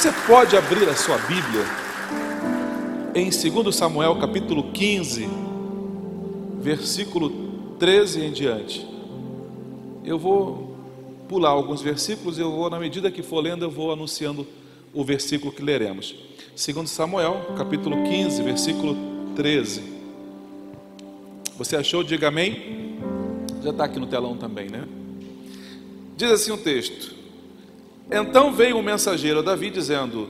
Você pode abrir a sua Bíblia em 2 Samuel capítulo 15, versículo 13 em diante. Eu vou pular alguns versículos, eu vou, na medida que for lendo, eu vou anunciando o versículo que leremos. 2 Samuel, capítulo 15, versículo 13. Você achou? Diga amém. Já está aqui no telão também, né? Diz assim o texto: então veio um mensageiro a Davi dizendo: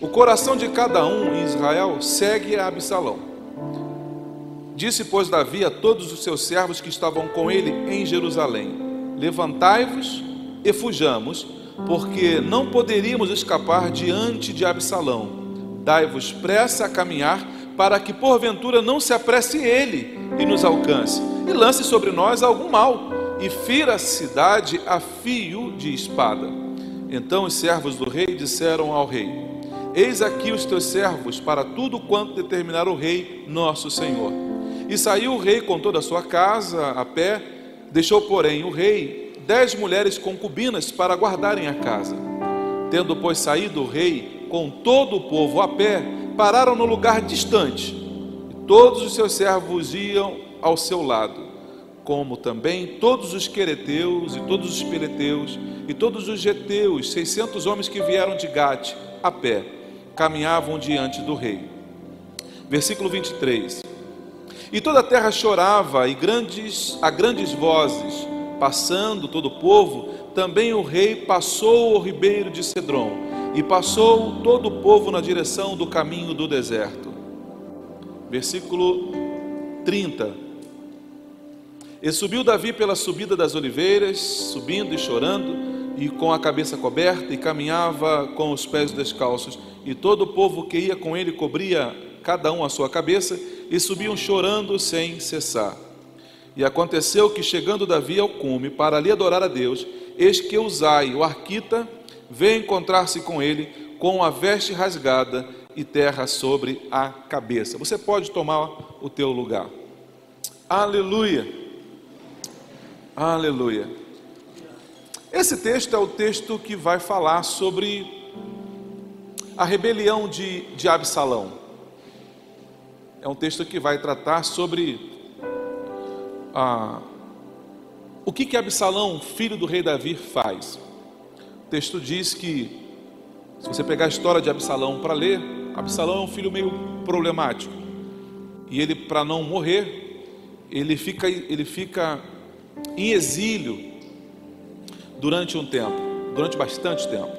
O coração de cada um em Israel segue a Absalão. Disse, pois, Davi a todos os seus servos que estavam com ele em Jerusalém: Levantai-vos e fujamos, porque não poderíamos escapar diante de Absalão. Dai-vos pressa a caminhar, para que porventura não se apresse ele e nos alcance, e lance sobre nós algum mal, e fira a cidade a fio de espada. Então os servos do rei disseram ao rei: Eis aqui os teus servos para tudo quanto determinar o rei, nosso senhor. E saiu o rei com toda a sua casa a pé, deixou, porém, o rei dez mulheres concubinas para guardarem a casa. Tendo, pois, saído o rei com todo o povo a pé, pararam no lugar distante. E todos os seus servos iam ao seu lado como também todos os quereteus e todos os peleteus e todos os geteus, seiscentos homens que vieram de Gate a pé, caminhavam diante do rei. Versículo 23. E toda a terra chorava e grandes a grandes vozes, passando todo o povo, também o rei passou o ribeiro de Cedron e passou todo o povo na direção do caminho do deserto. Versículo 30. E subiu Davi pela subida das oliveiras, subindo e chorando, e com a cabeça coberta, e caminhava com os pés descalços. E todo o povo que ia com ele cobria cada um a sua cabeça, e subiam chorando sem cessar. E aconteceu que, chegando Davi ao cume para ali adorar a Deus, eis que Uzai, o arquita, veio encontrar-se com ele, com a veste rasgada e terra sobre a cabeça. Você pode tomar o teu lugar. Aleluia. Aleluia. Esse texto é o texto que vai falar sobre a rebelião de, de Absalão. É um texto que vai tratar sobre ah, o que, que Absalão, filho do rei Davi, faz. O texto diz que, se você pegar a história de Absalão para ler, Absalão é um filho meio problemático. E ele, para não morrer, ele fica, ele fica em exílio durante um tempo, durante bastante tempo.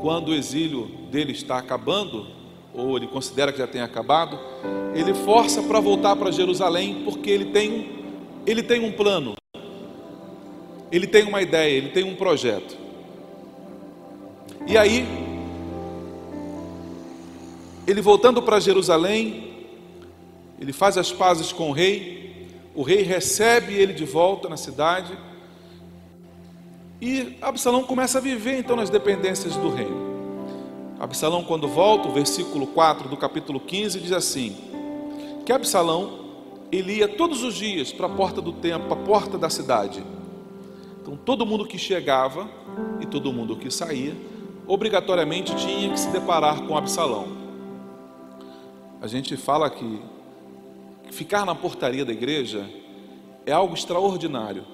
Quando o exílio dele está acabando, ou ele considera que já tem acabado, ele força para voltar para Jerusalém porque ele tem, ele tem um plano, ele tem uma ideia, ele tem um projeto. E aí, ele voltando para Jerusalém, ele faz as pazes com o rei, o rei recebe ele de volta na cidade. E Absalão começa a viver então nas dependências do reino. Absalão, quando volta, o versículo 4 do capítulo 15 diz assim: que Absalão ele ia todos os dias para a porta do templo, para a porta da cidade. Então todo mundo que chegava e todo mundo que saía, obrigatoriamente tinha que se deparar com Absalão. A gente fala que ficar na portaria da igreja é algo extraordinário.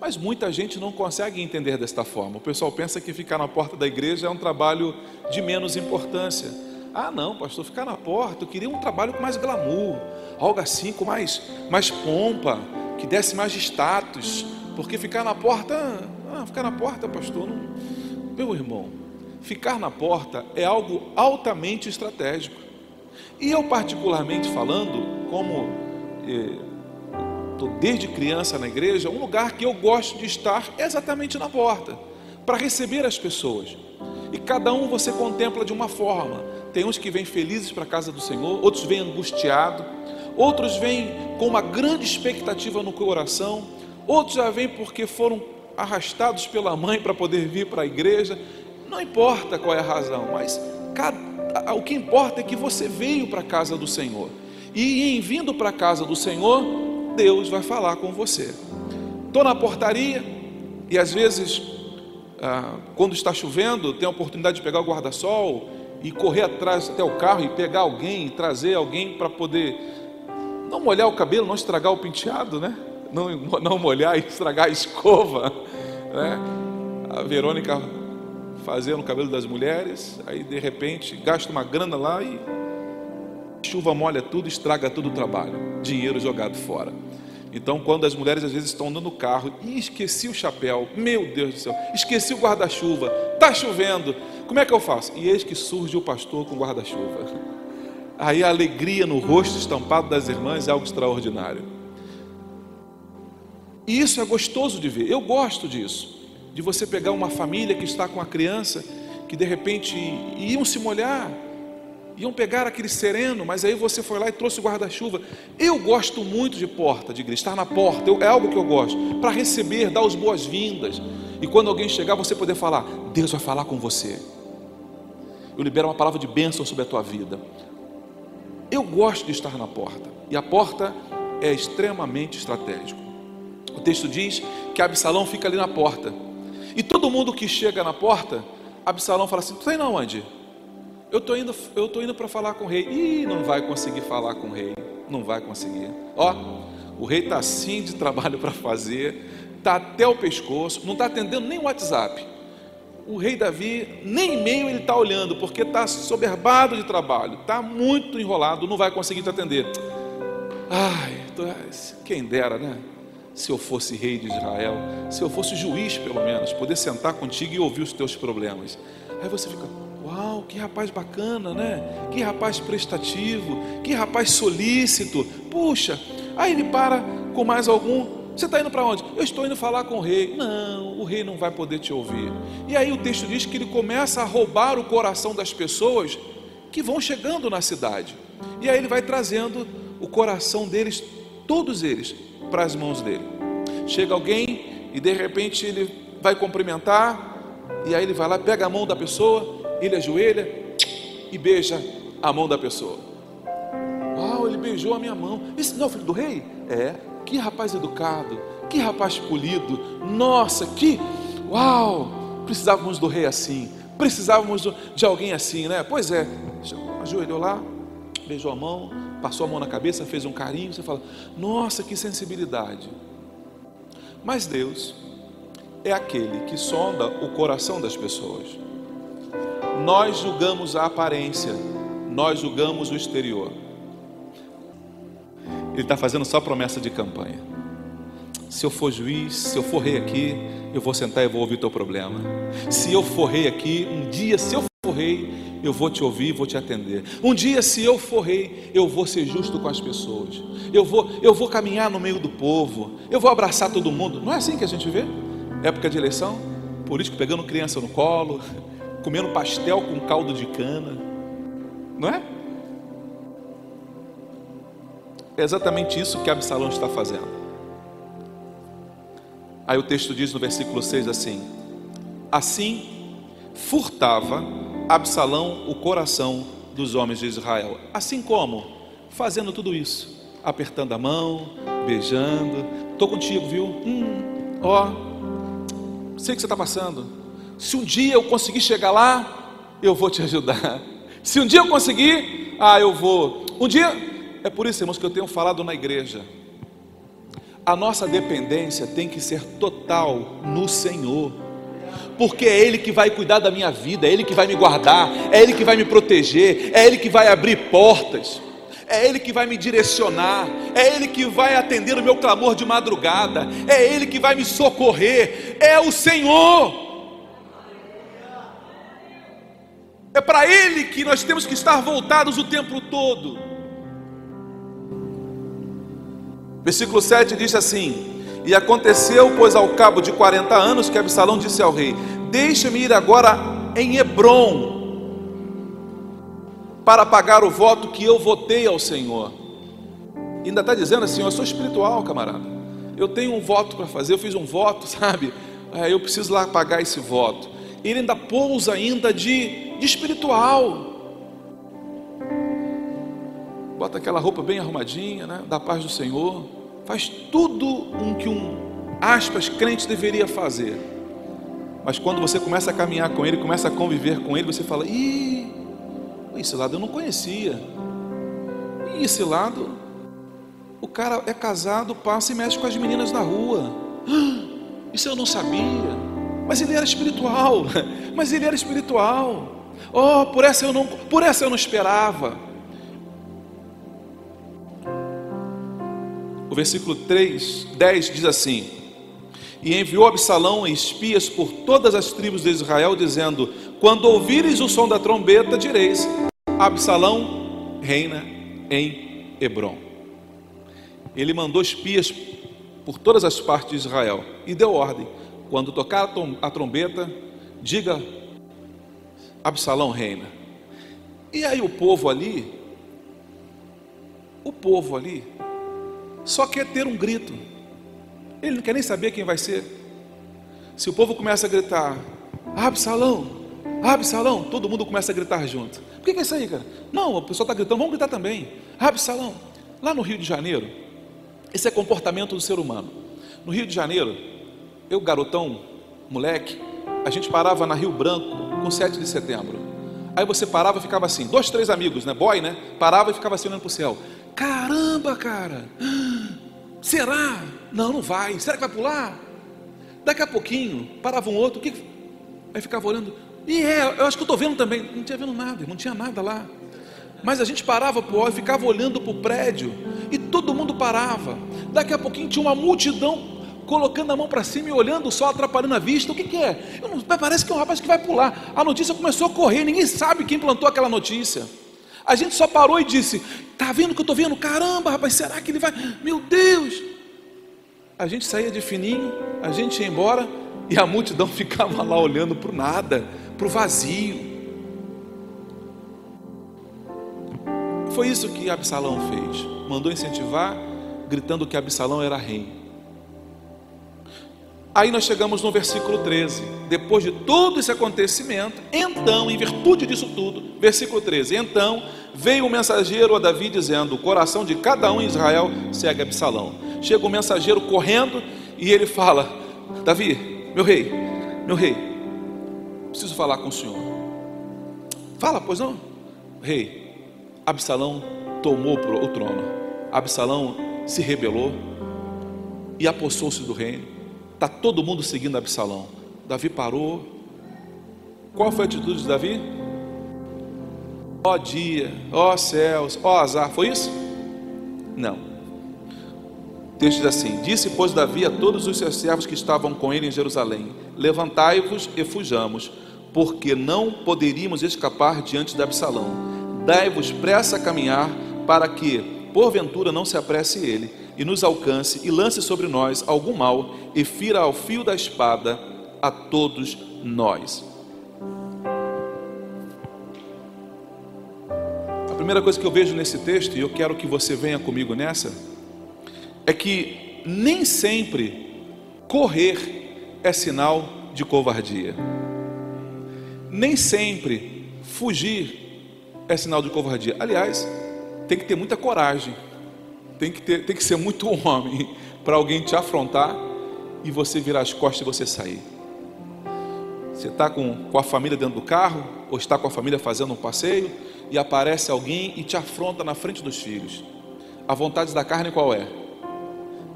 Mas muita gente não consegue entender desta forma. O pessoal pensa que ficar na porta da igreja é um trabalho de menos importância. Ah, não, pastor, ficar na porta, eu queria um trabalho com mais glamour, algo assim, com mais, mais pompa, que desse mais status, porque ficar na porta, ah, ficar na porta, pastor, não... meu irmão, ficar na porta é algo altamente estratégico. E eu, particularmente falando, como estou eh, desde criança na igreja, um lugar que eu gosto de estar é exatamente na porta, para receber as pessoas. E cada um você contempla de uma forma. Tem uns que vêm felizes para a casa do Senhor, outros vêm angustiados, outros vêm com uma grande expectativa no coração, outros já vêm porque foram arrastados pela mãe para poder vir para a igreja. Não importa qual é a razão, mas cada, o que importa é que você veio para a casa do Senhor. E em vindo para a casa do Senhor, Deus vai falar com você. Estou na portaria e às vezes, ah, quando está chovendo, tem a oportunidade de pegar o guarda-sol e correr atrás até o carro e pegar alguém, trazer alguém para poder não molhar o cabelo, não estragar o penteado, né? Não, não molhar e estragar a escova, né? A Verônica fazendo o cabelo das mulheres, aí de repente gasta uma grana lá e chuva molha tudo, estraga todo o trabalho, dinheiro jogado fora. Então, quando as mulheres às vezes estão andando no carro e esqueci o chapéu, meu Deus do céu, esqueci o guarda-chuva, está chovendo, como é que eu faço? E eis que surge o pastor com guarda-chuva. Aí a alegria no rosto estampado das irmãs é algo extraordinário. E isso é gostoso de ver, eu gosto disso, de você pegar uma família que está com a criança, que de repente iam se molhar, iam pegar aquele sereno, mas aí você foi lá e trouxe o guarda-chuva. Eu gosto muito de porta, de igreja, estar na porta, eu, é algo que eu gosto, para receber, dar as boas-vindas. E quando alguém chegar, você poder falar: Deus vai falar com você. Eu libero uma palavra de bênção sobre a tua vida. Eu gosto de estar na porta, e a porta é extremamente estratégico. O texto diz que Absalão fica ali na porta, e todo mundo que chega na porta, Absalão fala assim: Tu está indo aonde? Eu estou indo, eu tô indo para falar com o rei. Ih, não vai conseguir falar com o rei. Não vai conseguir. Ó, o rei está assim de trabalho para fazer, está até o pescoço, não está atendendo nem o WhatsApp. O rei Davi, nem e-mail ele está olhando, porque está soberbado de trabalho, está muito enrolado, não vai conseguir te atender. Ai, quem dera, né? Se eu fosse rei de Israel, se eu fosse juiz, pelo menos, poder sentar contigo e ouvir os teus problemas. Aí você fica, Uau, que rapaz bacana, né? Que rapaz prestativo, que rapaz solícito. Puxa, aí ele para com mais algum. Você está indo para onde? Eu estou indo falar com o rei. Não, o rei não vai poder te ouvir. E aí o texto diz que ele começa a roubar o coração das pessoas que vão chegando na cidade. E aí ele vai trazendo o coração deles, todos eles, para as mãos dele. Chega alguém e de repente ele vai cumprimentar, e aí ele vai lá, pega a mão da pessoa, ele ajoelha e beija a mão da pessoa. Uau, ele beijou a minha mão. Esse não é o filho do rei? É. Que rapaz educado, que rapaz polido. Nossa, que. Uau! Precisávamos do rei assim. Precisávamos de alguém assim, né? Pois é. Ajoelhou lá, beijou a mão, passou a mão na cabeça, fez um carinho. Você fala: Nossa, que sensibilidade. Mas Deus é aquele que sonda o coração das pessoas. Nós julgamos a aparência, nós julgamos o exterior. Ele está fazendo só promessa de campanha. Se eu for juiz, se eu for rei aqui, eu vou sentar e vou ouvir teu problema. Se eu for rei aqui, um dia, se eu for rei, eu vou te ouvir, vou te atender. Um dia, se eu for rei, eu vou ser justo com as pessoas. Eu vou, eu vou caminhar no meio do povo. Eu vou abraçar todo mundo. Não é assim que a gente vê? Época de eleição, político pegando criança no colo, comendo pastel com caldo de cana, não é? É exatamente isso que Absalão está fazendo. Aí o texto diz no versículo 6 assim: Assim furtava Absalão o coração dos homens de Israel. Assim como? Fazendo tudo isso, apertando a mão, beijando. Estou contigo, viu? Hum, ó, sei que você está passando. Se um dia eu conseguir chegar lá, eu vou te ajudar. Se um dia eu conseguir, ah, eu vou. Um dia, é por isso, irmãos, que eu tenho falado na igreja. A nossa dependência tem que ser total no Senhor, porque é Ele que vai cuidar da minha vida, é Ele que vai me guardar, é Ele que vai me proteger, é Ele que vai abrir portas, é Ele que vai me direcionar, é Ele que vai atender o meu clamor de madrugada, é Ele que vai me socorrer, é o Senhor. É para Ele que nós temos que estar voltados o tempo todo. Versículo 7 diz assim: E aconteceu, pois, ao cabo de 40 anos, que Absalão disse ao rei: Deixa-me ir agora em Hebron, para pagar o voto que eu votei ao Senhor. E ainda está dizendo assim: Eu sou espiritual, camarada. Eu tenho um voto para fazer, eu fiz um voto, sabe? É, eu preciso lá pagar esse voto. Ele ainda pousa ainda de, de espiritual. Bota aquela roupa bem arrumadinha, né? Da paz do Senhor. Faz tudo o que um aspas crente deveria fazer. Mas quando você começa a caminhar com ele, começa a conviver com ele, você fala: "Ih, esse lado eu não conhecia. E esse lado o cara é casado, passa e mexe com as meninas na rua. Isso eu não sabia. Mas ele era espiritual. Mas ele era espiritual. Oh, por essa eu não, por essa eu não esperava. O versículo 3, 10 diz assim: E enviou Absalão espias por todas as tribos de Israel, dizendo: Quando ouvires o som da trombeta, direis: Absalão reina em Hebron. Ele mandou espias por todas as partes de Israel e deu ordem: quando tocar a trombeta, diga: Absalão reina. E aí o povo ali, o povo ali, só quer ter um grito. Ele não quer nem saber quem vai ser. Se o povo começa a gritar, Absalão, Absalão, todo mundo começa a gritar junto. Por que, é isso aí, cara? Não, o pessoal está gritando, vamos gritar também. Absalão. Lá no Rio de Janeiro, esse é comportamento do ser humano. No Rio de Janeiro, eu, garotão, moleque, a gente parava na Rio Branco com 7 de setembro. Aí você parava e ficava assim, dois, três amigos, né? Boy, né? Parava e ficava assim olhando para o céu. Caramba, cara! Será? Não, não vai. Será que vai pular? Daqui a pouquinho, parava um outro, que... aí ficava olhando. E é, eu acho que eu estou vendo também. Não tinha vendo nada, não tinha nada lá. Mas a gente parava para o ficava olhando para o prédio, e todo mundo parava. Daqui a pouquinho tinha uma multidão colocando a mão para cima e olhando só, atrapalhando a vista. O que, que é? Não, parece que é um rapaz que vai pular. A notícia começou a correr, ninguém sabe quem plantou aquela notícia. A gente só parou e disse: Está vendo o que eu estou vendo? Caramba, rapaz, será que ele vai? Meu Deus! A gente saía de fininho, a gente ia embora e a multidão ficava lá olhando para o nada, para o vazio. Foi isso que Absalão fez. Mandou incentivar, gritando que Absalão era rei. Aí nós chegamos no versículo 13. Depois de todo esse acontecimento, então, em virtude disso tudo, versículo 13: Então veio o mensageiro a Davi dizendo: O coração de cada um em Israel segue Absalão. Chega o mensageiro correndo e ele fala: Davi, meu rei, meu rei, preciso falar com o senhor. Fala, pois não? Rei, Absalão tomou o trono. Absalão se rebelou e apossou-se do reino. Está todo mundo seguindo Absalão. Davi parou. Qual foi a atitude de Davi? Ó oh dia, ó oh céus, ó oh azar, foi isso? Não. O texto diz assim: Disse, pois, Davi a todos os seus servos que estavam com ele em Jerusalém: Levantai-vos e fujamos, porque não poderíamos escapar diante de Absalão. Dai-vos pressa a caminhar, para que, porventura, não se apresse ele e nos alcance e lance sobre nós algum mal e fira ao fio da espada a todos nós. A primeira coisa que eu vejo nesse texto, e eu quero que você venha comigo nessa, é que nem sempre correr é sinal de covardia. Nem sempre fugir é sinal de covardia. Aliás, tem que ter muita coragem tem que, ter, tem que ser muito homem para alguém te afrontar e você virar as costas e você sair. Você está com, com a família dentro do carro, ou está com a família fazendo um passeio, e aparece alguém e te afronta na frente dos filhos. A vontade da carne qual é?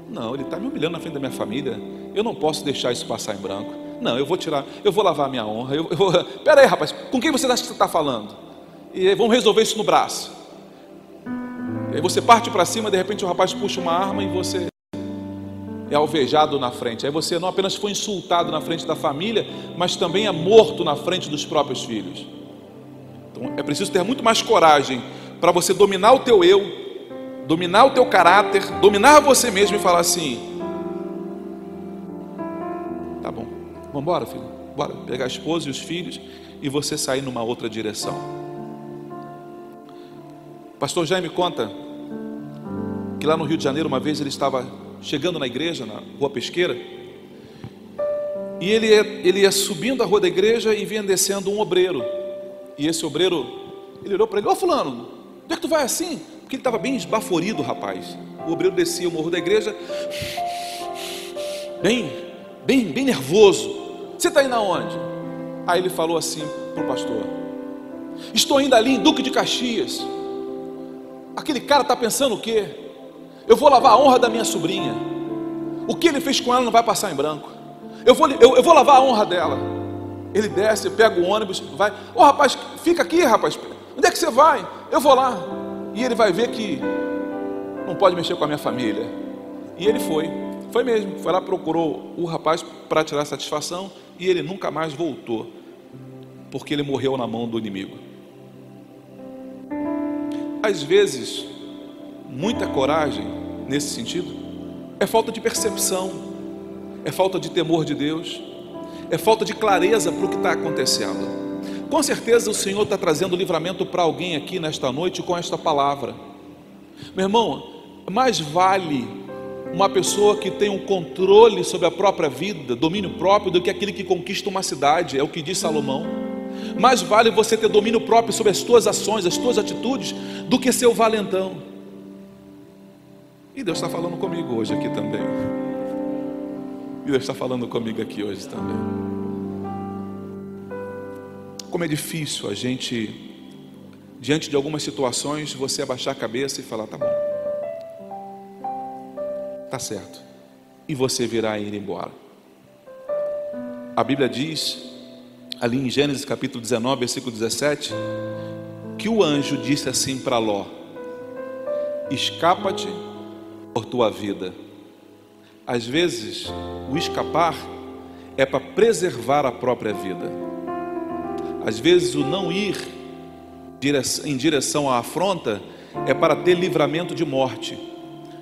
Não, ele está me humilhando na frente da minha família. Eu não posso deixar isso passar em branco. Não, eu vou tirar, eu vou lavar a minha honra. Eu, eu. Pera aí, rapaz, com quem você acha que você está falando? E vamos resolver isso no braço. E aí você parte para cima, de repente o rapaz puxa uma arma e você é alvejado na frente. Aí você não apenas foi insultado na frente da família, mas também é morto na frente dos próprios filhos. Então é preciso ter muito mais coragem para você dominar o teu eu, dominar o teu caráter, dominar você mesmo e falar assim: tá bom, vamos embora, filho, bora pegar a esposa e os filhos e você sair numa outra direção. Pastor Jaime conta que lá no Rio de Janeiro uma vez ele estava chegando na igreja, na rua Pesqueira, e ele ia, ele ia subindo a rua da igreja e vinha descendo um obreiro. E esse obreiro, ele olhou para ele: Ô Fulano, onde é que tu vai assim? Porque ele estava bem esbaforido, rapaz. O obreiro descia o morro da igreja, bem, bem, bem nervoso. Você está indo aonde? Aí ele falou assim para o pastor: Estou indo ali em Duque de Caxias. Aquele cara está pensando o quê? Eu vou lavar a honra da minha sobrinha. O que ele fez com ela não vai passar em branco. Eu vou, eu, eu vou lavar a honra dela. Ele desce, pega o ônibus, vai. Ô oh, rapaz, fica aqui, rapaz. Onde é que você vai? Eu vou lá. E ele vai ver que não pode mexer com a minha família. E ele foi. Foi mesmo. Foi lá, procurou o rapaz para tirar satisfação. E ele nunca mais voltou. Porque ele morreu na mão do inimigo. Às vezes, muita coragem nesse sentido é falta de percepção é falta de temor de Deus, é falta de clareza para o que está acontecendo. Com certeza o Senhor está trazendo livramento para alguém aqui nesta noite com esta palavra. Meu irmão, mais vale uma pessoa que tem um controle sobre a própria vida, domínio próprio, do que aquele que conquista uma cidade, é o que diz Salomão. Mais vale você ter domínio próprio sobre as tuas ações, as tuas atitudes, do que ser o valentão. E Deus está falando comigo hoje aqui também. E Deus está falando comigo aqui hoje também. Como é difícil a gente, diante de algumas situações, você abaixar a cabeça e falar: tá bom, tá certo, e você virá ir embora. A Bíblia diz, ali em Gênesis capítulo 19, versículo 17, que o anjo disse assim para Ló: Escapa-te por tua vida às vezes, o escapar é para preservar a própria vida. Às vezes, o não ir em direção à afronta é para ter livramento de morte.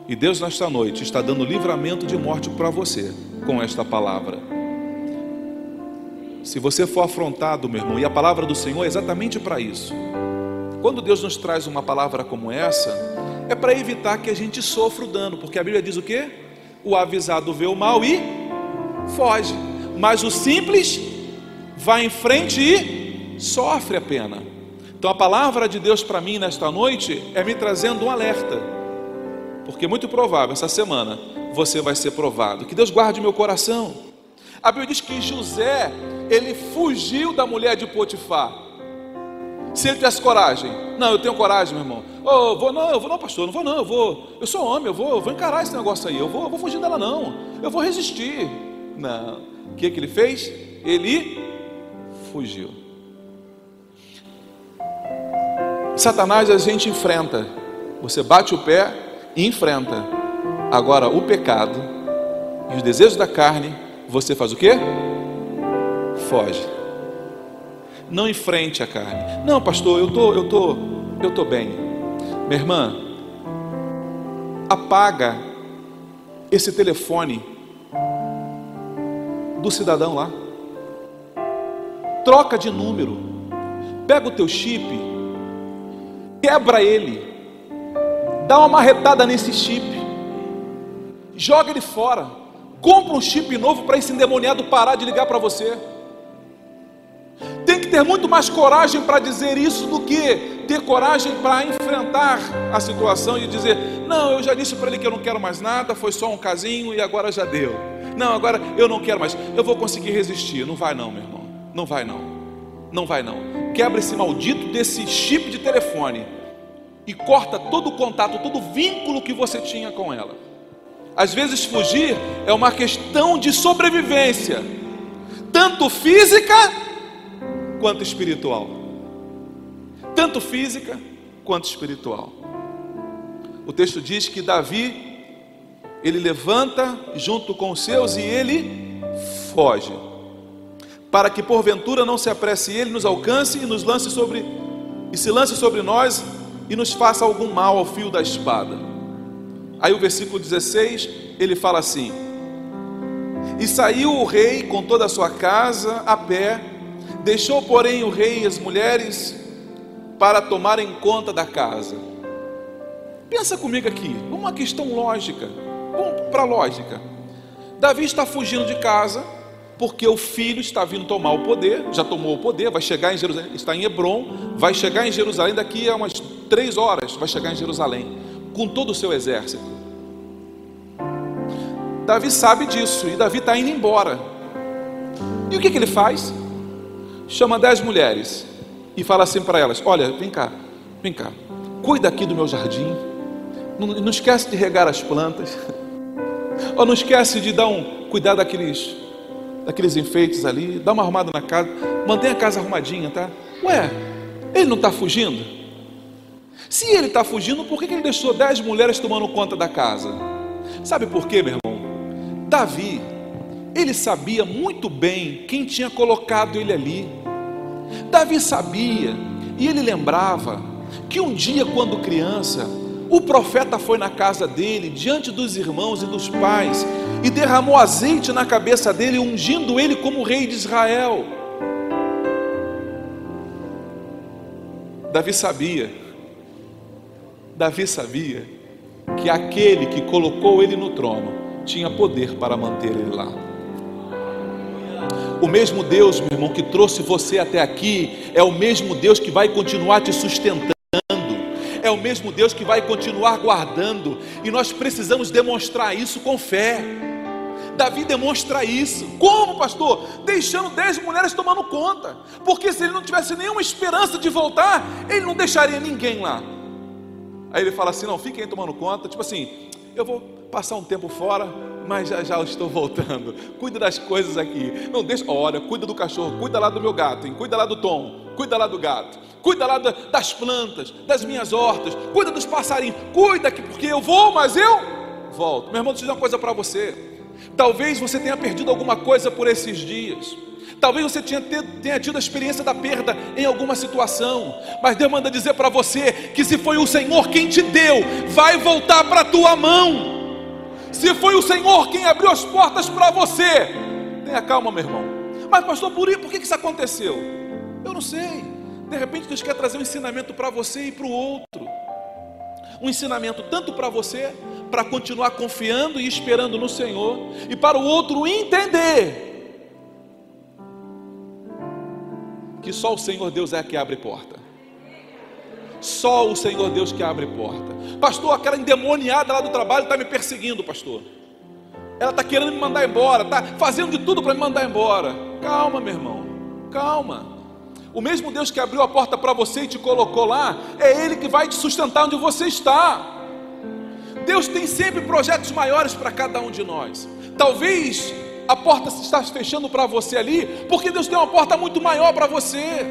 E Deus, nesta noite, está dando livramento de morte para você com esta palavra. Se você for afrontado, meu irmão, e a palavra do Senhor é exatamente para isso. Quando Deus nos traz uma palavra como essa, é para evitar que a gente sofra o dano, porque a Bíblia diz o quê? o avisado vê o mal e foge, mas o simples vai em frente e sofre a pena. Então a palavra de Deus para mim nesta noite é me trazendo um alerta, porque é muito provável essa semana você vai ser provado. Que Deus guarde meu coração. A Bíblia diz que José, ele fugiu da mulher de Potifar. Se ele tivesse coragem, não, eu tenho coragem, meu irmão. Oh, vou não, eu vou não, pastor, não vou não, eu vou. Eu sou homem, eu vou, eu vou encarar esse negócio aí. Eu vou, eu vou fugir dela não. Eu vou resistir. Não. O que que ele fez? Ele fugiu. Satanás a gente enfrenta. Você bate o pé e enfrenta. Agora o pecado e os desejos da carne, você faz o quê? Foge não enfrente a carne. Não, pastor, eu tô, eu tô, eu tô bem. Minha irmã, apaga esse telefone do cidadão lá. Troca de número. Pega o teu chip, quebra ele. Dá uma marretada nesse chip. Joga ele fora. Compra um chip novo para esse endemoniado parar de ligar para você tem que ter muito mais coragem para dizer isso do que ter coragem para enfrentar a situação e dizer: Não, eu já disse para ele que eu não quero mais nada, foi só um casinho e agora já deu. Não, agora eu não quero mais, eu vou conseguir resistir. Não vai, não, meu irmão, não vai, não, não vai, não. Quebra esse maldito desse chip de telefone e corta todo o contato, todo o vínculo que você tinha com ela. Às vezes, fugir é uma questão de sobrevivência, tanto física quanto espiritual. Tanto física quanto espiritual. O texto diz que Davi ele levanta junto com os seus e ele foge, para que porventura não se apresse ele, nos alcance e nos lance sobre e se lance sobre nós e nos faça algum mal ao fio da espada. Aí o versículo 16, ele fala assim: E saiu o rei com toda a sua casa a pé, deixou, porém, o rei e as mulheres para tomarem conta da casa. Pensa comigo aqui, uma questão lógica. Vamos para a lógica. Davi está fugindo de casa, porque o filho está vindo tomar o poder, já tomou o poder, vai chegar em Jerusalém, está em Hebron, vai chegar em Jerusalém daqui a umas três horas, vai chegar em Jerusalém, com todo o seu exército. Davi sabe disso, e Davi está indo embora. E o que, que ele faz? Chama dez mulheres e fala assim para elas: Olha, vem cá, vem cá, cuida aqui do meu jardim, não, não esquece de regar as plantas, ou não esquece de dar um cuidado daqueles daqueles enfeites ali, dá uma arrumada na casa, mantém a casa arrumadinha, tá? Ué, ele não está fugindo? Se ele está fugindo, por que, ele deixou dez mulheres tomando conta da casa? Sabe por quê, meu irmão? Davi, ele sabia muito bem quem tinha colocado ele ali. Davi sabia e ele lembrava que um dia, quando criança, o profeta foi na casa dele, diante dos irmãos e dos pais, e derramou azeite na cabeça dele, ungindo ele como rei de Israel. Davi sabia, Davi sabia que aquele que colocou ele no trono tinha poder para manter ele lá. O mesmo Deus, meu irmão, que trouxe você até aqui, é o mesmo Deus que vai continuar te sustentando é o mesmo Deus que vai continuar guardando, e nós precisamos demonstrar isso com fé. Davi demonstra isso. Como, pastor? Deixando dez mulheres tomando conta. Porque se ele não tivesse nenhuma esperança de voltar, ele não deixaria ninguém lá. Aí ele fala assim: não, fiquem aí tomando conta. Tipo assim, eu vou passar um tempo fora, mas já já estou voltando. Cuida das coisas aqui. Não deixa, olha, cuida do cachorro, cuida lá do meu gato, hein? cuida lá do Tom, cuida lá do gato, cuida lá das plantas, das minhas hortas, cuida dos passarinhos, cuida que porque eu vou, mas eu volto. Meu irmão, deixa eu dizer uma coisa para você. Talvez você tenha perdido alguma coisa por esses dias. Talvez você tenha, tenha tido a experiência da perda em alguma situação, mas Deus manda dizer para você que se foi o Senhor quem te deu, vai voltar para a tua mão. Se foi o Senhor quem abriu as portas para você, tenha calma, meu irmão. Mas, pastor, por, por que isso aconteceu? Eu não sei. De repente, Deus quer trazer um ensinamento para você e para o outro. Um ensinamento tanto para você para continuar confiando e esperando no Senhor, e para o outro entender que só o Senhor Deus é que abre porta. Só o Senhor Deus que abre porta. Pastor, aquela endemoniada lá do trabalho está me perseguindo, pastor. Ela está querendo me mandar embora, está fazendo de tudo para me mandar embora. Calma, meu irmão, calma. O mesmo Deus que abriu a porta para você e te colocou lá, é Ele que vai te sustentar onde você está. Deus tem sempre projetos maiores para cada um de nós. Talvez a porta se está fechando para você ali, porque Deus tem uma porta muito maior para você.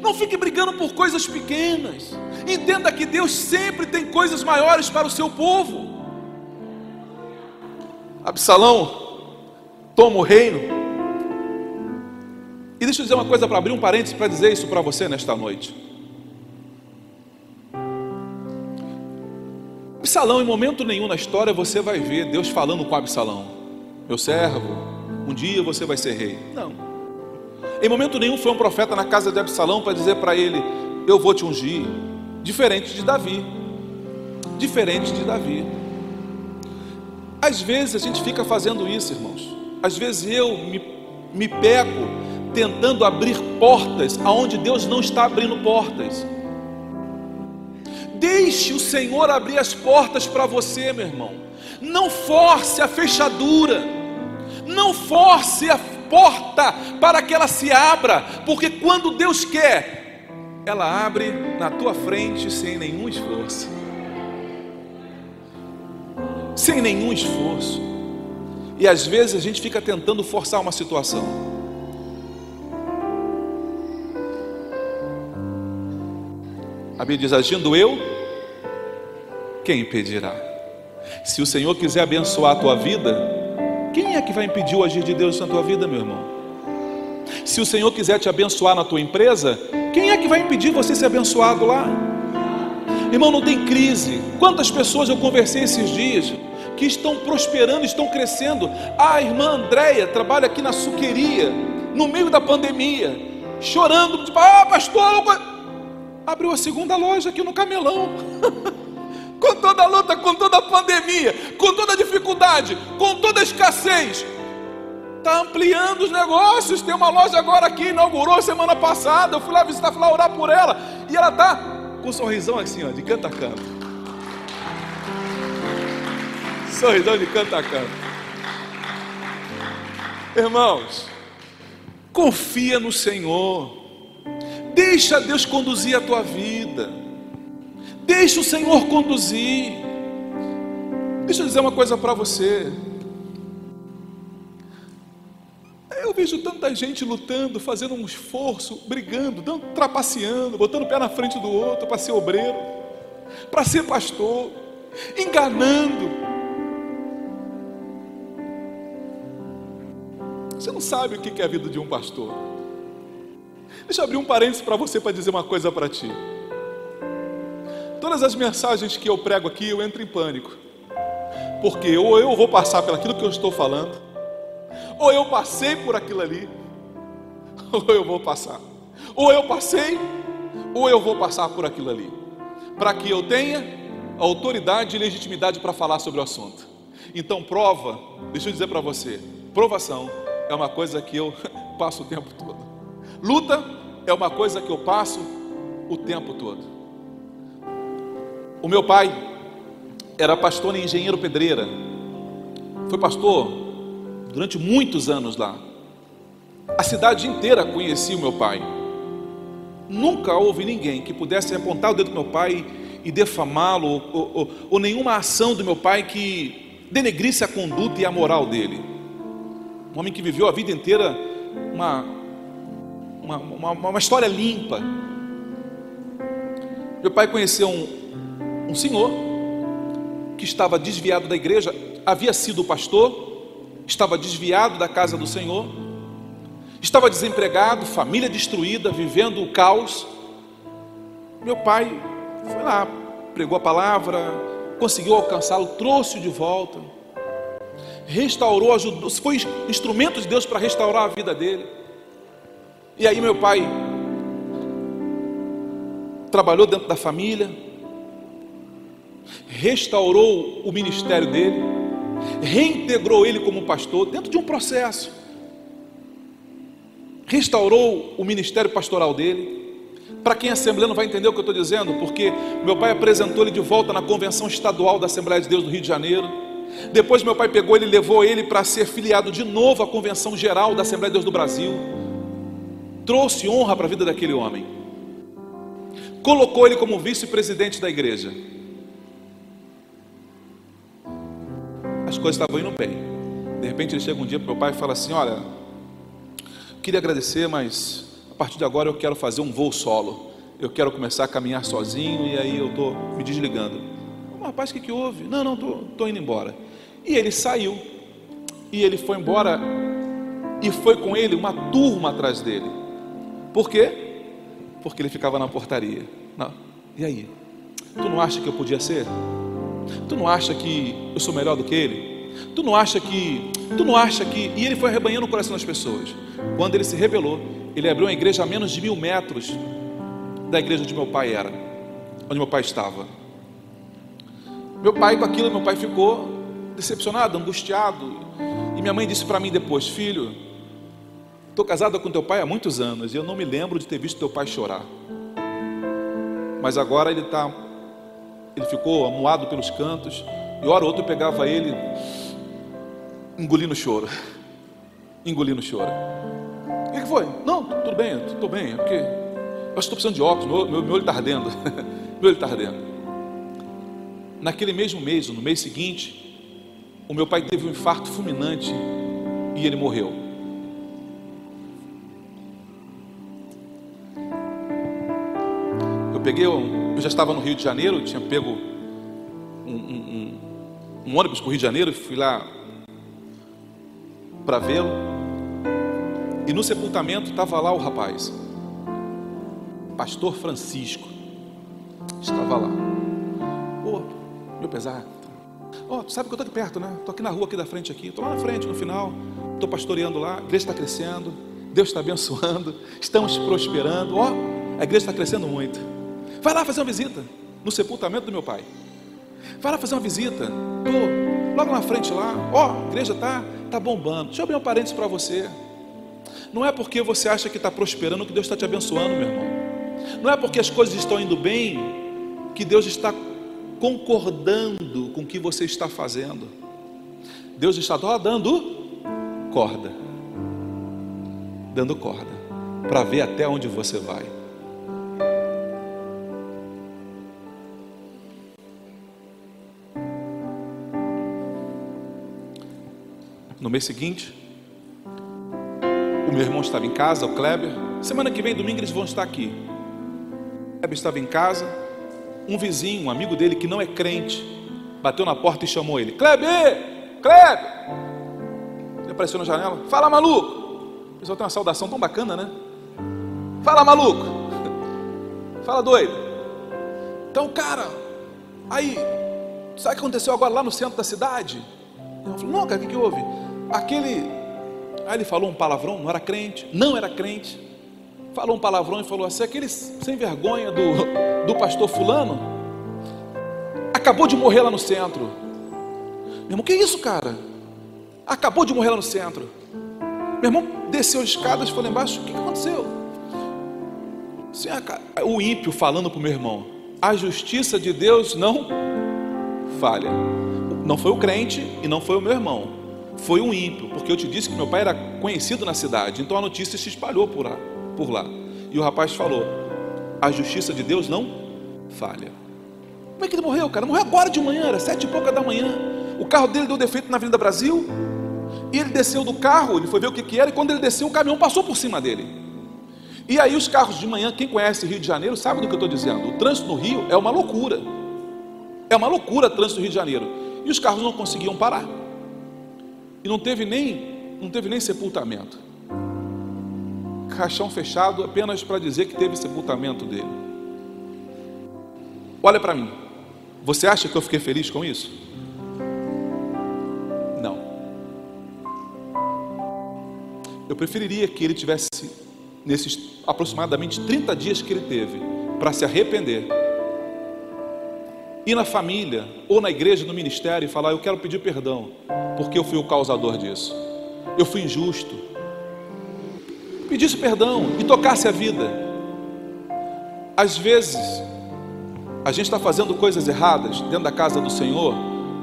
Não fique brigando por coisas pequenas. Entenda que Deus sempre tem coisas maiores para o seu povo. Absalão toma o reino. E deixa eu dizer uma coisa para abrir um parênteses para dizer isso para você nesta noite. Absalão, em momento nenhum na história você vai ver Deus falando com Absalão: Meu servo, um dia você vai ser rei. Não. Em momento nenhum foi um profeta na casa de Absalão para dizer para ele: Eu vou te ungir. Diferente de Davi. Diferente de Davi. Às vezes a gente fica fazendo isso, irmãos. Às vezes eu me, me pego tentando abrir portas aonde Deus não está abrindo portas. Deixe o Senhor abrir as portas para você, meu irmão. Não force a fechadura. Não force a porta para que ela se abra, porque quando Deus quer, ela abre na tua frente sem nenhum esforço. Sem nenhum esforço. E às vezes a gente fica tentando forçar uma situação. A Bíblia diz: agindo eu, quem impedirá? Se o Senhor quiser abençoar a tua vida, quem é que vai impedir o agir de Deus na tua vida, meu irmão? Se o Senhor quiser te abençoar na tua empresa, Quem é que vai impedir você ser abençoado lá? Irmão, não tem crise. Quantas pessoas eu conversei esses dias que estão prosperando, estão crescendo? A irmã Andréia trabalha aqui na suqueria, no meio da pandemia, chorando, tipo, ah, pastor, abriu a segunda loja aqui no Camelão. com toda a luta, com toda a pandemia, com toda a dificuldade, com toda a escassez, está ampliando os negócios. Tem uma loja agora aqui, inaugurou semana passada. Eu fui lá visitar, fui lá orar por ela, e ela está com um sorrisão assim, ó, de canto a canto. Sorrisão de canto a canto. Irmãos, confia no Senhor. Deixa Deus conduzir a tua vida. Deixa o Senhor conduzir. Deixa eu dizer uma coisa para você. Eu vejo tanta gente lutando, fazendo um esforço, brigando, dando, trapaceando, botando o pé na frente do outro para ser obreiro, para ser pastor, enganando. Você não sabe o que é a vida de um pastor. Deixa eu abrir um parênteses para você para dizer uma coisa para ti. Todas as mensagens que eu prego aqui, eu entro em pânico. Porque ou eu vou passar pelo aquilo que eu estou falando, ou eu passei por aquilo ali, ou eu vou passar. Ou eu passei, ou eu vou passar por aquilo ali. Para que eu tenha autoridade e legitimidade para falar sobre o assunto. Então, prova, deixa eu dizer para você: provação é uma coisa que eu passo o tempo todo. Luta é uma coisa que eu passo o tempo todo. O meu pai era pastor e engenheiro pedreira. Foi pastor durante muitos anos lá. A cidade inteira conhecia o meu pai. Nunca houve ninguém que pudesse apontar o dedo do meu pai e defamá-lo, ou, ou, ou, nenhuma ação do meu pai que denegrisse a conduta e a moral dele. Um homem que viveu a vida inteira uma, uma, uma, uma história limpa. Meu pai conheceu um, um senhor que estava desviado da igreja, havia sido pastor, estava desviado da casa do Senhor, estava desempregado, família destruída, vivendo o caos. Meu pai foi lá, pregou a palavra, conseguiu alcançá-lo, trouxe-o de volta, restaurou, ajudou, foi instrumento de Deus para restaurar a vida dele. E aí meu pai trabalhou dentro da família, restaurou o ministério dele, reintegrou ele como pastor dentro de um processo, restaurou o ministério pastoral dele. Para quem é assembleia não vai entender o que eu estou dizendo, porque meu pai apresentou ele de volta na convenção estadual da Assembleia de Deus do Rio de Janeiro. Depois meu pai pegou ele e levou ele para ser filiado de novo à convenção geral da Assembleia de Deus do Brasil. Trouxe honra para a vida daquele homem. Colocou ele como vice-presidente da igreja. As coisas estavam indo bem. De repente ele chega um dia para meu pai e fala assim: Olha, queria agradecer, mas a partir de agora eu quero fazer um voo solo. Eu quero começar a caminhar sozinho e aí eu estou me desligando. Rapaz, o que, que houve? Não, não, estou indo embora. E ele saiu. E ele foi embora. E foi com ele uma turma atrás dele. Por quê? Porque ele ficava na portaria. Não. E aí? Tu não acha que eu podia ser? Tu não acha que eu sou melhor do que ele? Tu não acha que. Tu não acha que. E ele foi arrebanhando o coração das pessoas. Quando ele se rebelou, ele abriu uma igreja a menos de mil metros da igreja onde meu pai era, onde meu pai estava. Meu pai, com aquilo, meu pai ficou decepcionado, angustiado. E minha mãe disse para mim depois: Filho, estou casada com teu pai há muitos anos e eu não me lembro de ter visto teu pai chorar. Mas agora ele está ele ficou amuado pelos cantos, e hora ou outra pegava ele, engolindo o choro. Engolindo o choro. O que, foi? Não, tudo bem, estou bem, é porque eu estou precisando de óculos, meu, meu, meu olho está ardendo. meu olho está ardendo. Naquele mesmo mês, no mês seguinte, o meu pai teve um infarto fulminante e ele morreu. Eu peguei um, eu já estava no Rio de Janeiro, tinha pego um, um, um, um ônibus para o Rio de Janeiro, fui lá para vê-lo. E no sepultamento estava lá o rapaz. pastor Francisco. Estava lá. Pô, meu pesar. Oh, sabe que eu estou aqui perto, né? Estou aqui na rua, aqui da frente aqui. Estou lá na frente, no final. Estou pastoreando lá. A igreja está crescendo. Deus está abençoando. Estamos prosperando. Ó, oh, a igreja está crescendo muito. Vai lá fazer uma visita no sepultamento do meu pai. Vai lá fazer uma visita. Logo na frente lá. Ó, a igreja está tá bombando. Deixa eu abrir um parênteses para você. Não é porque você acha que está prosperando que Deus está te abençoando, meu irmão. Não é porque as coisas estão indo bem que Deus está concordando com o que você está fazendo. Deus está dando corda, dando corda, para ver até onde você vai. No mês seguinte, o meu irmão estava em casa, o Kleber. Semana que vem, domingo, eles vão estar aqui. O Kleber estava em casa. Um vizinho, um amigo dele que não é crente, bateu na porta e chamou ele: Kleber! Kleber! Ele apareceu na janela: Fala, maluco! O pessoal tem uma saudação tão bacana, né? Fala, maluco! Fala, doido! Então, cara, aí, sabe o que aconteceu agora lá no centro da cidade? Ele falou: Não, cara, o que, que houve? Aquele Aí ele falou um palavrão, não era crente, não era crente. Falou um palavrão e falou assim: aquele sem vergonha do, do pastor Fulano acabou de morrer lá no centro. Meu irmão, que isso, cara? Acabou de morrer lá no centro. Meu irmão desceu as escadas, foi lá embaixo: o que aconteceu? O ímpio falando para o meu irmão: a justiça de Deus não falha. Não foi o crente e não foi o meu irmão foi um ímpio, porque eu te disse que meu pai era conhecido na cidade, então a notícia se espalhou por lá. Por lá. E o rapaz falou: a justiça de Deus não falha. Como é que ele morreu, cara? Morreu agora de manhã, era sete e pouca da manhã. O carro dele deu defeito na Avenida Brasil. E ele desceu do carro, ele foi ver o que, que era, e quando ele desceu, o caminhão passou por cima dele. E aí os carros de manhã, quem conhece Rio de Janeiro sabe do que eu estou dizendo. O trânsito no Rio é uma loucura. É uma loucura o trânsito no Rio de Janeiro. E os carros não conseguiam parar. E não teve nem, não teve nem sepultamento. Caixão fechado apenas para dizer que teve sepultamento dele. Olha para mim. Você acha que eu fiquei feliz com isso? Não. Eu preferiria que ele tivesse nesses aproximadamente 30 dias que ele teve para se arrepender ir na família ou na igreja, no ministério e falar: Eu quero pedir perdão, porque eu fui o causador disso, eu fui injusto. Pedisse perdão e tocasse a vida. Às vezes, a gente está fazendo coisas erradas dentro da casa do Senhor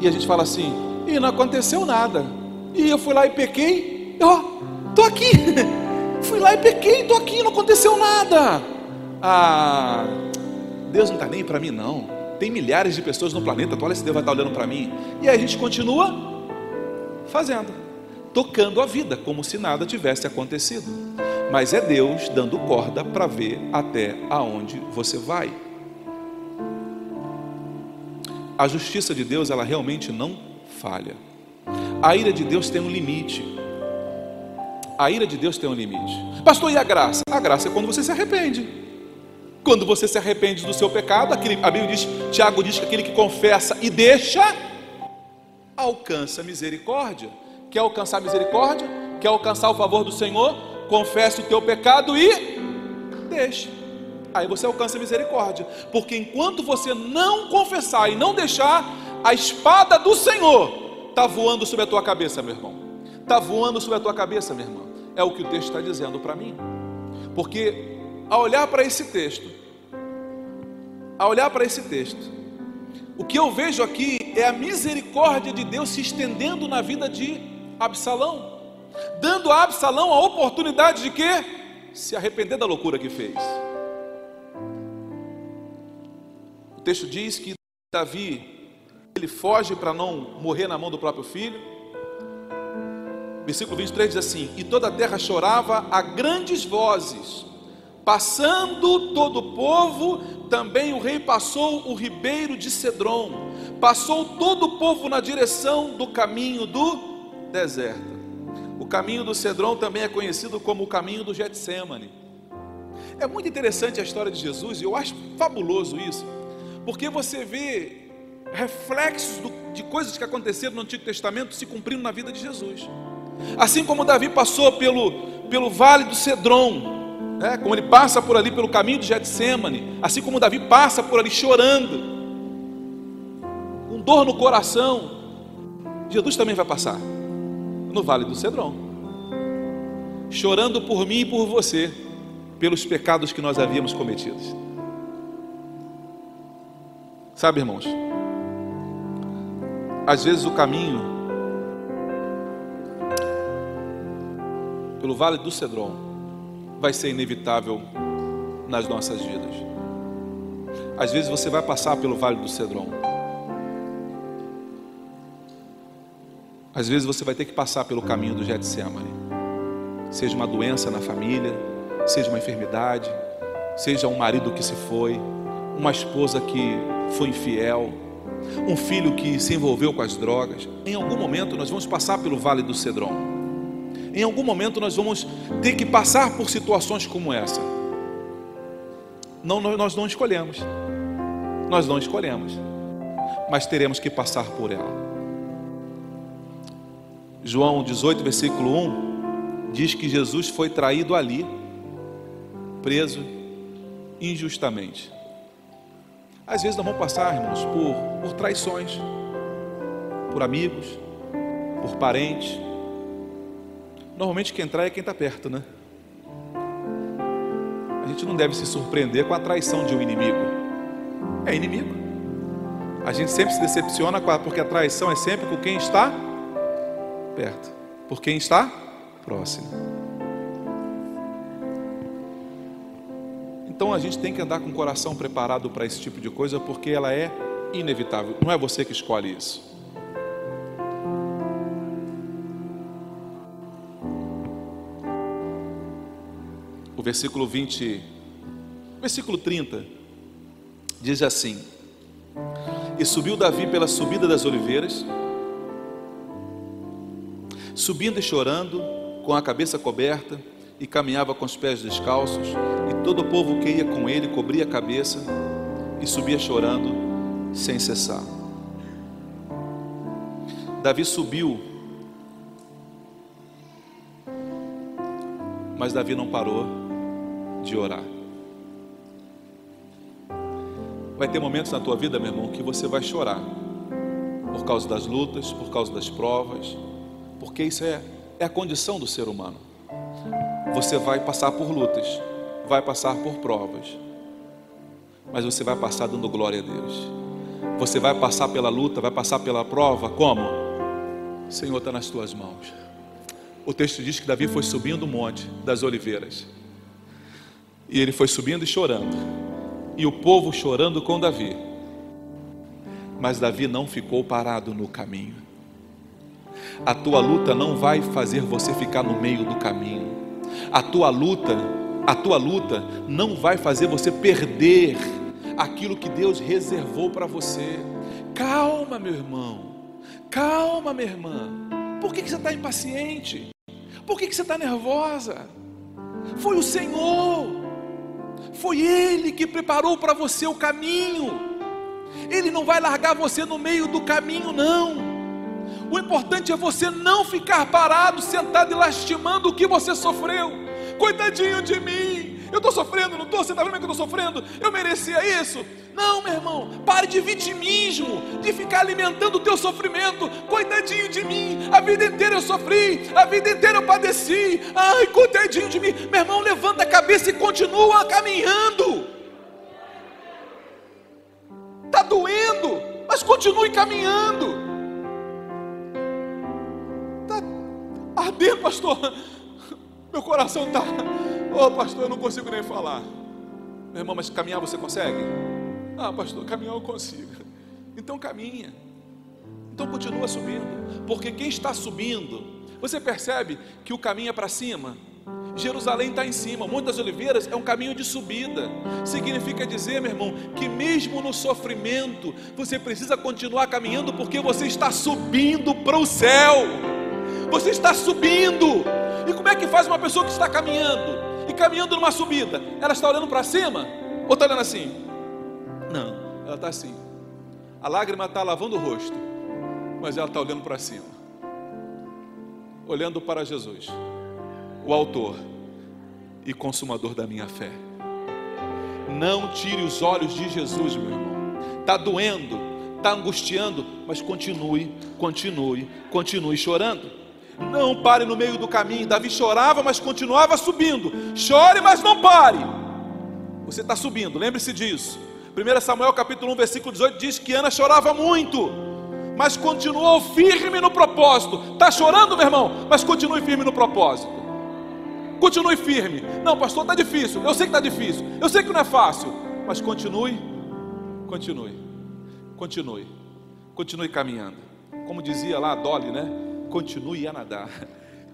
e a gente fala assim: E não aconteceu nada, e eu fui lá e pequei, ó, oh, tô aqui, fui lá e pequei, tô aqui, não aconteceu nada. Ah, Deus não está nem para mim, não. Tem milhares de pessoas no planeta, tu olha se Deus vai estar olhando para mim. E aí a gente continua fazendo, tocando a vida, como se nada tivesse acontecido. Mas é Deus dando corda para ver até aonde você vai. A justiça de Deus, ela realmente não falha. A ira de Deus tem um limite. A ira de Deus tem um limite. Pastor, e a graça? A graça é quando você se arrepende. Quando você se arrepende do seu pecado, aquele, a Bíblia diz, Tiago diz que aquele que confessa e deixa, alcança misericórdia. Quer alcançar misericórdia? Quer alcançar o favor do Senhor? Confesse o teu pecado e deixa. Aí você alcança misericórdia. Porque enquanto você não confessar e não deixar, a espada do Senhor está voando sobre a tua cabeça, meu irmão. Está voando sobre a tua cabeça, minha irmã. É o que o texto está dizendo para mim. Porque a olhar para esse texto, a olhar para esse texto, o que eu vejo aqui é a misericórdia de Deus se estendendo na vida de Absalão, dando a Absalão a oportunidade de quê? Se arrepender da loucura que fez. O texto diz que Davi ele foge para não morrer na mão do próprio filho. Versículo 23 diz assim: E toda a terra chorava a grandes vozes Passando todo o povo, também o rei passou o ribeiro de Cedron. Passou todo o povo na direção do caminho do deserto. O caminho do Cedron também é conhecido como o caminho do Getsemane. É muito interessante a história de Jesus, e eu acho fabuloso isso, porque você vê reflexos do, de coisas que aconteceram no Antigo Testamento se cumprindo na vida de Jesus. Assim como Davi passou pelo, pelo vale do Cedron, né, como ele passa por ali pelo caminho de Getsemane, assim como Davi passa por ali chorando, com dor no coração, Jesus também vai passar no vale do Cedron, chorando por mim e por você, pelos pecados que nós havíamos cometidos. Sabe, irmãos, às vezes o caminho pelo vale do Cedron vai ser inevitável nas nossas vidas. Às vezes você vai passar pelo vale do Cedron. Às vezes você vai ter que passar pelo caminho do Getsemane. Seja uma doença na família, seja uma enfermidade, seja um marido que se foi, uma esposa que foi infiel, um filho que se envolveu com as drogas. Em algum momento nós vamos passar pelo vale do Cedron. Em algum momento nós vamos ter que passar por situações como essa. Não, nós não escolhemos. Nós não escolhemos. Mas teremos que passar por ela. João 18, versículo 1 diz que Jesus foi traído ali, preso injustamente. Às vezes nós vamos passar, irmãos, por, por traições, por amigos, por parentes. Normalmente quem trai é quem está perto, né? A gente não deve se surpreender com a traição de um inimigo. É inimigo. A gente sempre se decepciona porque a traição é sempre com quem está perto, por quem está próximo. Então a gente tem que andar com o coração preparado para esse tipo de coisa, porque ela é inevitável. Não é você que escolhe isso. Versículo 20, versículo 30, diz assim: E subiu Davi pela subida das oliveiras, subindo e chorando, com a cabeça coberta, e caminhava com os pés descalços, e todo o povo que ia com ele cobria a cabeça e subia chorando sem cessar. Davi subiu, mas Davi não parou de orar. Vai ter momentos na tua vida, meu irmão, que você vai chorar por causa das lutas, por causa das provas, porque isso é, é a condição do ser humano você vai passar por lutas, vai passar por provas, mas você vai passar dando glória a Deus. Você vai passar pela luta, vai passar pela prova, como? Senhor, está nas tuas mãos. O texto diz que Davi foi subindo o monte das oliveiras, e ele foi subindo e chorando, e o povo chorando com Davi, mas Davi não ficou parado no caminho. A tua luta não vai fazer você ficar no meio do caminho. A tua luta, a tua luta não vai fazer você perder aquilo que Deus reservou para você. Calma, meu irmão. Calma, minha irmã. Por que, que você está impaciente? Por que, que você está nervosa? Foi o Senhor. Foi Ele que preparou para você o caminho. Ele não vai largar você no meio do caminho, não. O importante é você não ficar parado, sentado e lastimando o que você sofreu. Coitadinho de mim, eu estou sofrendo, não estou? Você está vendo que eu estou sofrendo? Eu merecia isso? Não, meu irmão, pare de vitimismo, de ficar alimentando o teu sofrimento. Coitadinho de mim, a vida inteira eu sofri, a vida inteira eu padeci. Ai, coitadinho de mim. Meu irmão, levanta a cabeça e continua caminhando. Está doendo, mas continue caminhando. arder, pastor. Meu coração está. Oh, pastor, eu não consigo nem falar. Meu irmão, mas caminhar você consegue? Ah, pastor, caminhar eu consigo. Então caminha. Então continua subindo. Porque quem está subindo, você percebe que o caminho é para cima. Jerusalém está em cima, o Monte das Oliveiras é um caminho de subida. Significa dizer, meu irmão, que mesmo no sofrimento, você precisa continuar caminhando porque você está subindo para o céu você está subindo. E como é que faz uma pessoa que está caminhando? E caminhando numa subida, ela está olhando para cima ou está olhando assim? Não, ela está assim. A lágrima está lavando o rosto, mas ela está olhando para cima, olhando para Jesus, o Autor e Consumador da minha fé. Não tire os olhos de Jesus, meu irmão. Está doendo, está angustiando, mas continue, continue, continue chorando. Não pare no meio do caminho. Davi chorava, mas continuava subindo. Chore, mas não pare. Você está subindo, lembre-se disso. 1 Samuel capítulo 1, versículo 18 diz que Ana chorava muito, mas continuou firme no propósito. Está chorando, meu irmão? Mas continue firme no propósito. Continue firme. Não, pastor, está difícil. Eu sei que está difícil. Eu sei que não é fácil. Mas continue, continue, continue, continue caminhando. Como dizia lá a Dolly, né? Continue a nadar.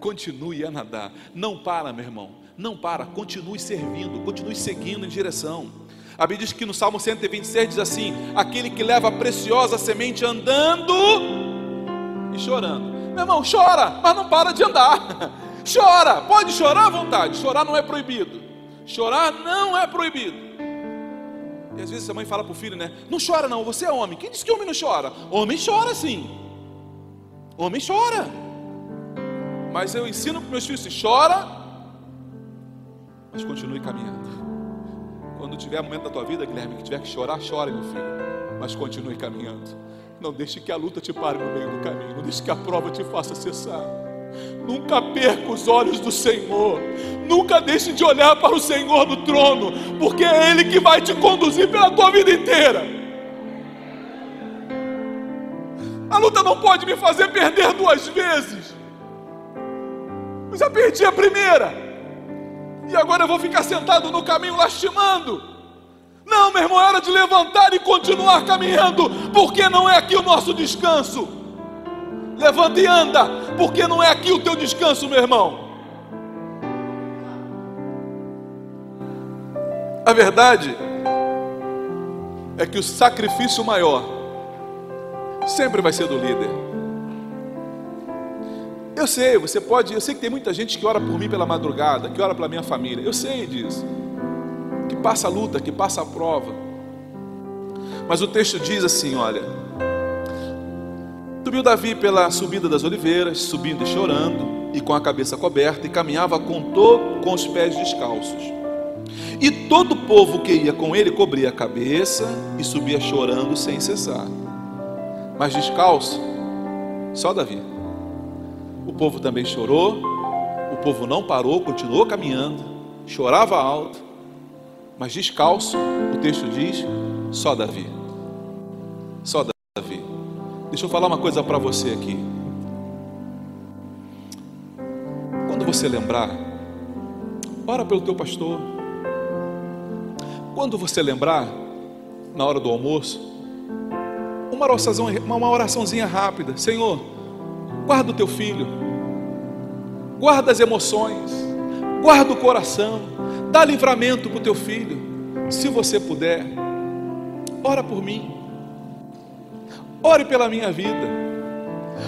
Continue a nadar. Não para, meu irmão. Não para. Continue servindo. Continue seguindo em direção. A Bíblia diz que no Salmo 126 diz assim: Aquele que leva a preciosa semente andando e chorando. Meu irmão, chora, mas não para de andar. Chora, pode chorar à vontade. Chorar não é proibido. Chorar não é proibido. E às vezes a mãe fala para o filho, né? Não chora não, você é homem. Quem disse que homem não chora? Homem chora sim. Homem chora. Mas eu ensino para meus filhos: se chora, mas continue caminhando. Quando tiver momento da tua vida, Guilherme, que tiver que chorar, chore, meu filho. Mas continue caminhando. Não deixe que a luta te pare no meio do caminho. Não deixe que a prova te faça cessar. Nunca perca os olhos do Senhor. Nunca deixe de olhar para o Senhor no trono, porque é Ele que vai te conduzir pela tua vida inteira. A luta não pode me fazer perder duas vezes. Eu já perdi a primeira. E agora eu vou ficar sentado no caminho lastimando. Não, meu irmão, é hora de levantar e continuar caminhando, porque não é aqui o nosso descanso. Levanta e anda, porque não é aqui o teu descanso, meu irmão. A verdade é que o sacrifício maior sempre vai ser do líder. Eu sei, você pode, eu sei que tem muita gente que ora por mim pela madrugada, que ora pela minha família. Eu sei disso. Que passa a luta, que passa a prova. Mas o texto diz assim, olha: Subiu Davi pela subida das oliveiras, subindo e chorando, e com a cabeça coberta, e caminhava com todo com os pés descalços. E todo o povo que ia com ele cobria a cabeça e subia chorando sem cessar. Mas descalço, só Davi. O povo também chorou, o povo não parou, continuou caminhando, chorava alto, mas descalço, o texto diz, só Davi. Só Davi. Deixa eu falar uma coisa para você aqui. Quando você lembrar, ora pelo teu pastor. Quando você lembrar, na hora do almoço, uma oraçãozinha, uma oraçãozinha rápida. Senhor, Guarda o teu filho, guarda as emoções, guarda o coração, dá livramento para o teu filho, se você puder. Ora por mim, ore pela minha vida.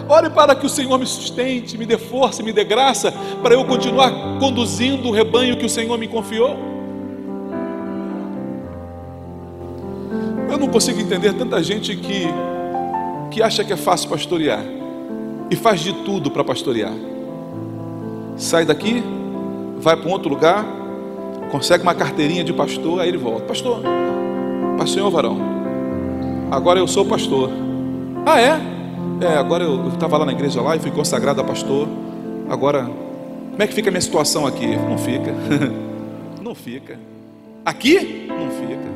Ore para que o Senhor me sustente, me dê força, me dê graça para eu continuar conduzindo o rebanho que o Senhor me confiou. Não consigo entender tanta gente que, que acha que é fácil pastorear e faz de tudo para pastorear. Sai daqui, vai para um outro lugar, consegue uma carteirinha de pastor, aí ele volta. Pastor, pastor varão, agora eu sou pastor. Ah, é? É, agora eu estava lá na igreja lá e fui consagrado a pastor. Agora, como é que fica a minha situação aqui? Não fica. não fica. Aqui? Não fica.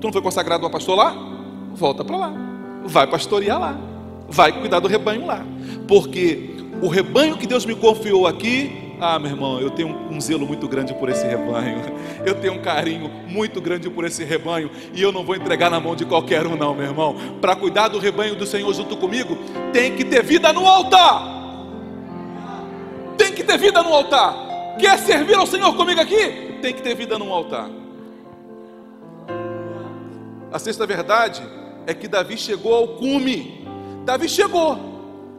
Tu não foi consagrado a pastor lá? Volta para lá. Vai pastorear lá vai cuidar do rebanho lá. Porque o rebanho que Deus me confiou aqui, ah, meu irmão, eu tenho um, zelo muito grande por esse rebanho. Eu tenho um carinho muito grande por esse rebanho. E eu não vou entregar na mão de qualquer um, não, meu irmão. Para cuidar do rebanho do Senhor junto comigo, tem que ter vida no altar. Tem que ter vida no altar. Quer servir ao Senhor comigo aqui? Tem que ter vida no altar. A sexta verdade é que Davi chegou ao cume Davi chegou.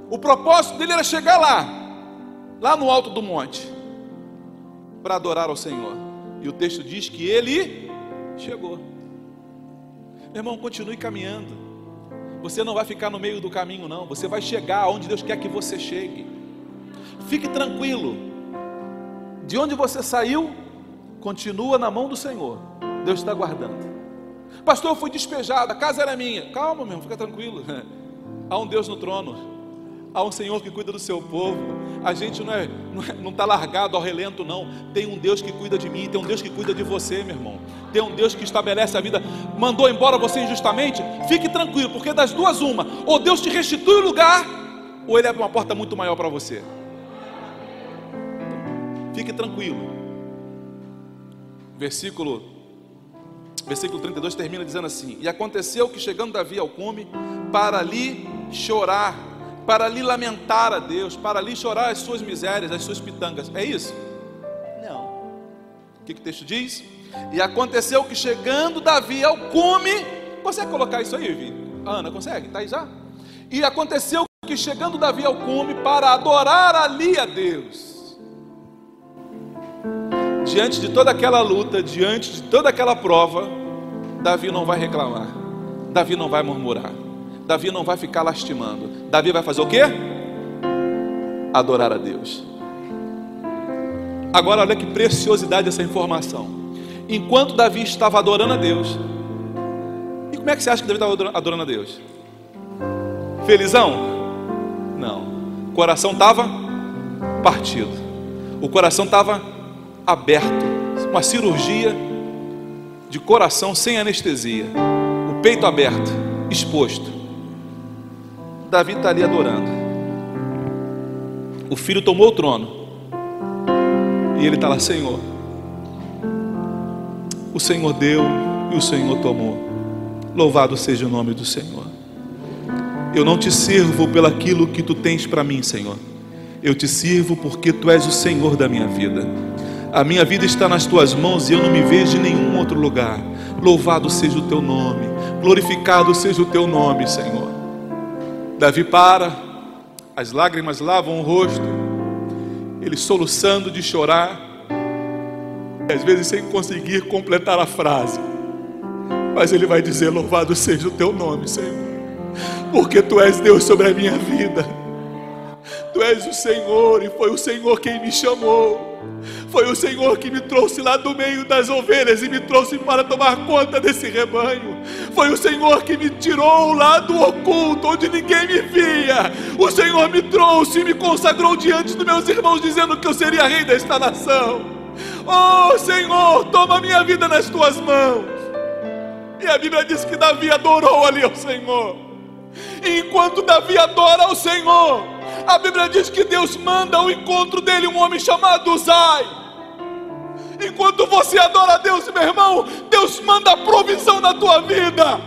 O propósito dele era chegar lá, lá no alto do monte. para adorar ao Senhor. E o texto diz que ele chegou. Meu irmão, continue caminhando. Você não vai ficar no meio do caminho, não. Você vai chegar onde Deus quer que você chegue. Fique tranquilo. De onde você saiu, continua na mão do Senhor. Deus está guardando. Pastor, eu fui despejado, a casa era minha. Calma, meu fica tranquilo. Há um Deus no trono. Há um Senhor que cuida do seu povo. A gente não é, não está é, tá largado ao relento, não. Tem um Deus que cuida de mim, tem um Deus que cuida de você, meu irmão. Tem um Deus que estabelece a vida. Mandou embora você injustamente? Fique tranquilo, porque das duas, uma: ou Deus te restitui o lugar, ou Ele abre uma porta muito maior para você. Fique tranquilo. Versículo, versículo 32 termina dizendo assim: E aconteceu que chegando Davi ao cume, para ali chorar para lhe lamentar a Deus, para lhe chorar as suas misérias, as suas pitangas. É isso? Não. O que, que o texto diz? E aconteceu que chegando Davi ao cume, consegue colocar isso aí, Vi? Ana, consegue? Está aí já? E aconteceu que chegando Davi ao cume para adorar ali a Deus, diante de toda aquela luta, diante de toda aquela prova, Davi não vai reclamar, Davi não vai murmurar. Davi não vai ficar lastimando. Davi vai fazer o quê? Adorar a Deus. Agora olha que preciosidade essa informação. Enquanto Davi estava adorando a Deus, e como é que você acha que Davi estava adorando a Deus? Felizão? Não. O coração estava partido. O coração estava aberto. Uma cirurgia de coração sem anestesia. O peito aberto, exposto. Davi está ali adorando. O filho tomou o trono. E ele está lá, Senhor. O Senhor deu e o Senhor tomou. Louvado seja o nome do Senhor. Eu não te sirvo pelaquilo que tu tens para mim, Senhor. Eu te sirvo porque tu és o Senhor da minha vida. A minha vida está nas tuas mãos e eu não me vejo em nenhum outro lugar. Louvado seja o teu nome, glorificado seja o teu nome, Senhor. Davi para, as lágrimas lavam o rosto, ele soluçando de chorar, às vezes sem conseguir completar a frase, mas ele vai dizer: Louvado seja o teu nome, Senhor, porque tu és Deus sobre a minha vida, tu és o Senhor, e foi o Senhor quem me chamou. Foi o Senhor que me trouxe lá do meio das ovelhas e me trouxe para tomar conta desse rebanho. Foi o Senhor que me tirou lá do oculto, onde ninguém me via. O Senhor me trouxe e me consagrou diante dos meus irmãos, dizendo que eu seria rei desta nação. Oh Senhor, toma minha vida nas tuas mãos. E a Bíblia diz que Davi adorou ali ao Senhor. E enquanto Davi adora ao Senhor, a Bíblia diz que Deus manda ao encontro dele um homem chamado Uzai. Enquanto você adora a Deus, meu irmão, Deus manda provisão na tua vida.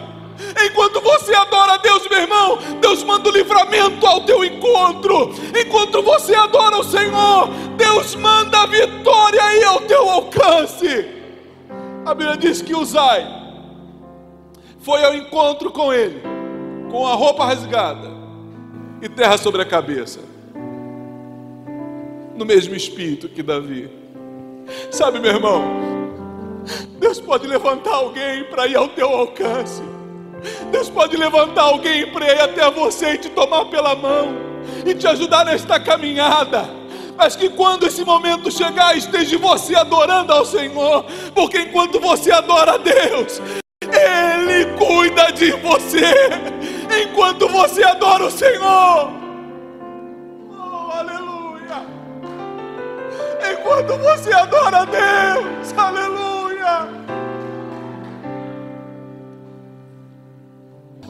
Enquanto você adora a Deus, meu irmão, Deus manda o livramento ao teu encontro. Enquanto você adora o Senhor, Deus manda a vitória aí ao teu alcance. A Bíblia diz que Uzai foi ao encontro com ele, com a roupa rasgada e terra sobre a cabeça. No mesmo espírito que Davi. Sabe, meu irmão, Deus pode levantar alguém para ir ao teu alcance. Deus pode levantar alguém para ir até você e te tomar pela mão e te ajudar nesta caminhada. Mas que quando esse momento chegar, esteja você adorando ao Senhor, porque enquanto você adora a Deus, Ele cuida de você enquanto você adora o Senhor. Enquanto você adora a Deus, aleluia.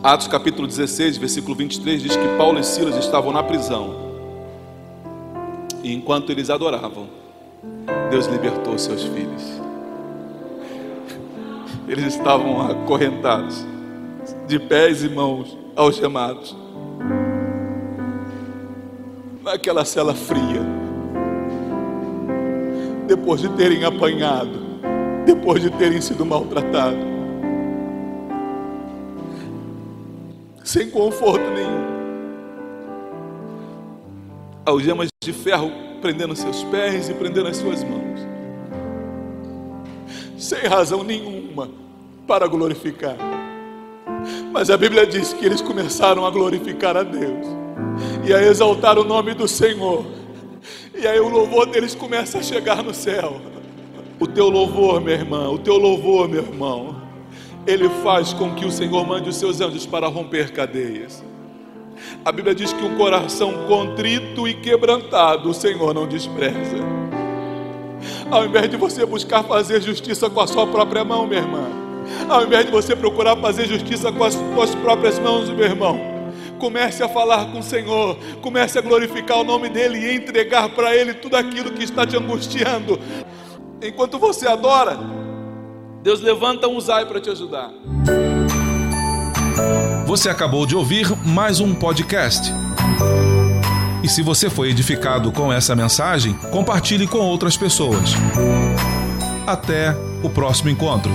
Atos capítulo 16, versículo 23 diz que Paulo e Silas estavam na prisão. E enquanto eles adoravam, Deus libertou seus filhos. Eles estavam acorrentados, de pés e mãos algemados. Naquela cela fria. Depois de terem apanhado, depois de terem sido maltratados. Sem conforto nenhum. Algemas de ferro prendendo seus pés e prendendo as suas mãos. sem razão nenhuma para glorificar. Mas a Bíblia diz que eles começaram a glorificar a Deus e a exaltar o nome do Senhor. E aí o louvor deles começa a chegar no céu. O teu louvor, minha irmã, o teu louvor, meu irmão, ele faz com que o Senhor mande os seus anjos para romper cadeias. A Bíblia diz que um coração contrito e quebrantado o Senhor não despreza. Ao invés de você buscar fazer justiça com a sua própria mão, minha irmã, ao invés de você procurar fazer justiça com as suas próprias mãos, meu irmão, comece a falar com o Senhor, comece a glorificar o nome dEle e entregar para Ele tudo aquilo que está te angustiando. Enquanto você adora, Deus levanta um Zai para te ajudar. Você acabou de ouvir mais um podcast. E se você foi edificado com essa mensagem, compartilhe com outras pessoas. Até o próximo encontro.